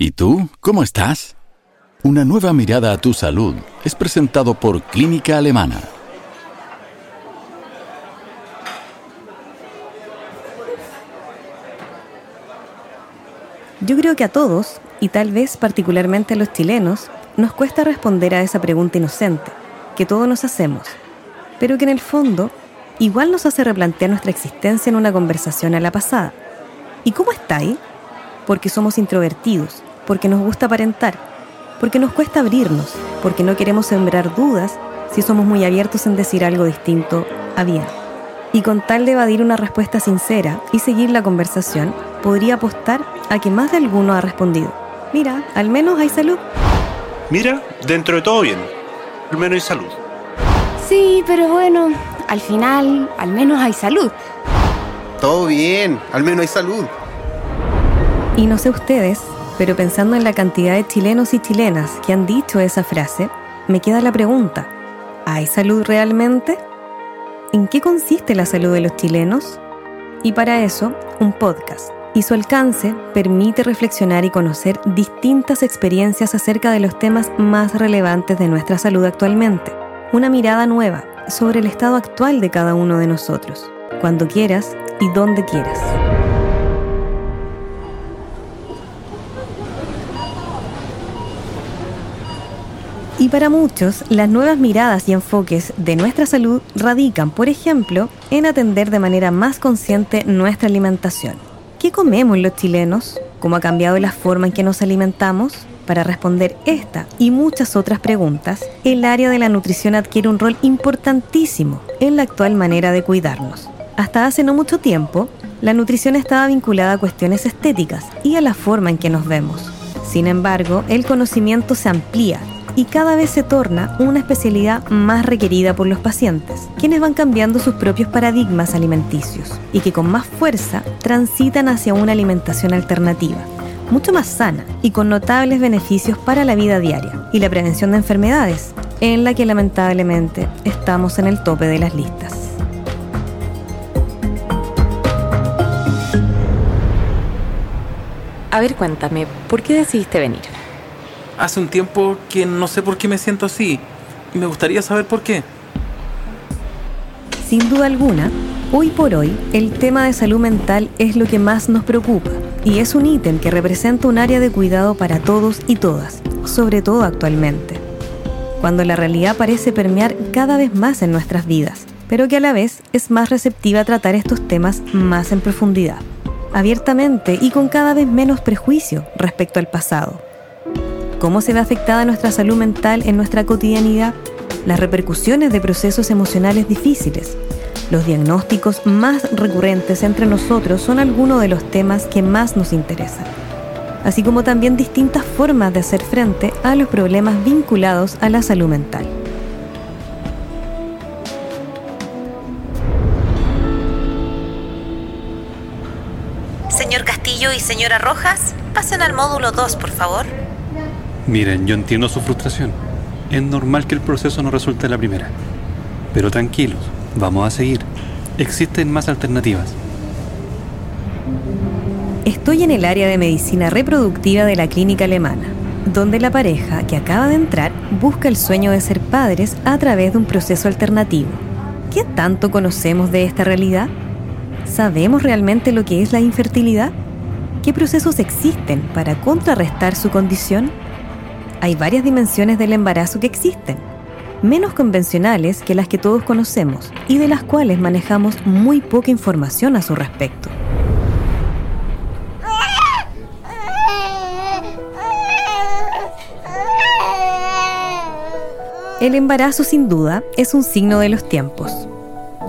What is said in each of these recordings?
¿Y tú? ¿Cómo estás? Una nueva mirada a tu salud es presentado por Clínica Alemana. Yo creo que a todos, y tal vez particularmente a los chilenos, nos cuesta responder a esa pregunta inocente, que todos nos hacemos, pero que en el fondo igual nos hace replantear nuestra existencia en una conversación a la pasada. ¿Y cómo está? Porque somos introvertidos, porque nos gusta aparentar, porque nos cuesta abrirnos, porque no queremos sembrar dudas si somos muy abiertos en decir algo distinto a bien. Y con tal de evadir una respuesta sincera y seguir la conversación, podría apostar a que más de alguno ha respondido, mira, al menos hay salud. Mira, dentro de todo bien, al menos hay salud. Sí, pero bueno, al final, al menos hay salud. Todo bien, al menos hay salud. Y no sé ustedes, pero pensando en la cantidad de chilenos y chilenas que han dicho esa frase, me queda la pregunta, ¿hay salud realmente? ¿En qué consiste la salud de los chilenos? Y para eso, un podcast. Y su alcance permite reflexionar y conocer distintas experiencias acerca de los temas más relevantes de nuestra salud actualmente. Una mirada nueva sobre el estado actual de cada uno de nosotros, cuando quieras y donde quieras. Y para muchos, las nuevas miradas y enfoques de nuestra salud radican, por ejemplo, en atender de manera más consciente nuestra alimentación. ¿Qué comemos los chilenos? ¿Cómo ha cambiado la forma en que nos alimentamos? Para responder esta y muchas otras preguntas, el área de la nutrición adquiere un rol importantísimo en la actual manera de cuidarnos. Hasta hace no mucho tiempo, la nutrición estaba vinculada a cuestiones estéticas y a la forma en que nos vemos. Sin embargo, el conocimiento se amplía y cada vez se torna una especialidad más requerida por los pacientes, quienes van cambiando sus propios paradigmas alimenticios y que con más fuerza transitan hacia una alimentación alternativa, mucho más sana y con notables beneficios para la vida diaria y la prevención de enfermedades, en la que lamentablemente estamos en el tope de las listas. A ver, cuéntame, ¿por qué decidiste venir? Hace un tiempo que no sé por qué me siento así. Y me gustaría saber por qué. Sin duda alguna, hoy por hoy el tema de salud mental es lo que más nos preocupa. Y es un ítem que representa un área de cuidado para todos y todas, sobre todo actualmente, cuando la realidad parece permear cada vez más en nuestras vidas, pero que a la vez es más receptiva a tratar estos temas más en profundidad, abiertamente y con cada vez menos prejuicio respecto al pasado cómo se ve afectada nuestra salud mental en nuestra cotidianidad, las repercusiones de procesos emocionales difíciles. Los diagnósticos más recurrentes entre nosotros son algunos de los temas que más nos interesan, así como también distintas formas de hacer frente a los problemas vinculados a la salud mental. Señor Castillo y señora Rojas, pasen al módulo 2, por favor. Miren, yo entiendo su frustración. Es normal que el proceso no resulte la primera. Pero tranquilos, vamos a seguir. Existen más alternativas. Estoy en el área de medicina reproductiva de la clínica alemana, donde la pareja que acaba de entrar busca el sueño de ser padres a través de un proceso alternativo. ¿Qué tanto conocemos de esta realidad? ¿Sabemos realmente lo que es la infertilidad? ¿Qué procesos existen para contrarrestar su condición? Hay varias dimensiones del embarazo que existen, menos convencionales que las que todos conocemos y de las cuales manejamos muy poca información a su respecto. El embarazo sin duda es un signo de los tiempos.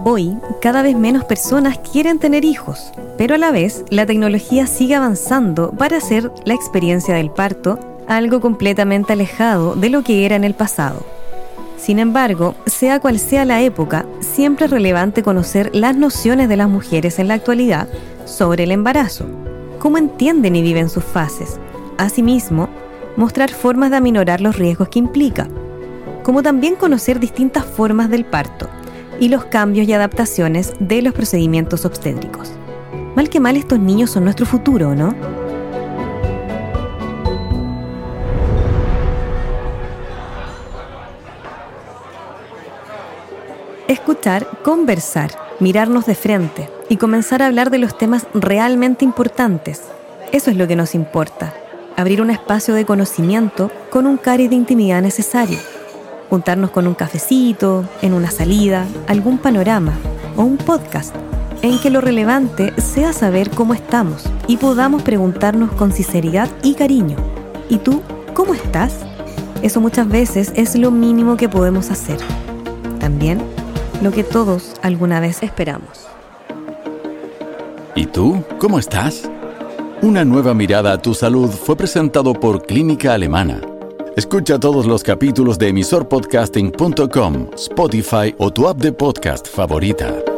Hoy, cada vez menos personas quieren tener hijos, pero a la vez la tecnología sigue avanzando para hacer la experiencia del parto algo completamente alejado de lo que era en el pasado. Sin embargo, sea cual sea la época, siempre es relevante conocer las nociones de las mujeres en la actualidad sobre el embarazo, cómo entienden y viven sus fases. Asimismo, mostrar formas de aminorar los riesgos que implica, como también conocer distintas formas del parto y los cambios y adaptaciones de los procedimientos obstétricos. Mal que mal estos niños son nuestro futuro, ¿no? Escuchar, conversar, mirarnos de frente y comenzar a hablar de los temas realmente importantes. Eso es lo que nos importa. Abrir un espacio de conocimiento con un cari de intimidad necesario. Juntarnos con un cafecito, en una salida, algún panorama o un podcast en que lo relevante sea saber cómo estamos y podamos preguntarnos con sinceridad y cariño. ¿Y tú, cómo estás? Eso muchas veces es lo mínimo que podemos hacer. También lo que todos alguna vez esperamos. ¿Y tú? ¿Cómo estás? Una nueva mirada a tu salud fue presentado por Clínica Alemana. Escucha todos los capítulos de emisorpodcasting.com, Spotify o tu app de podcast favorita.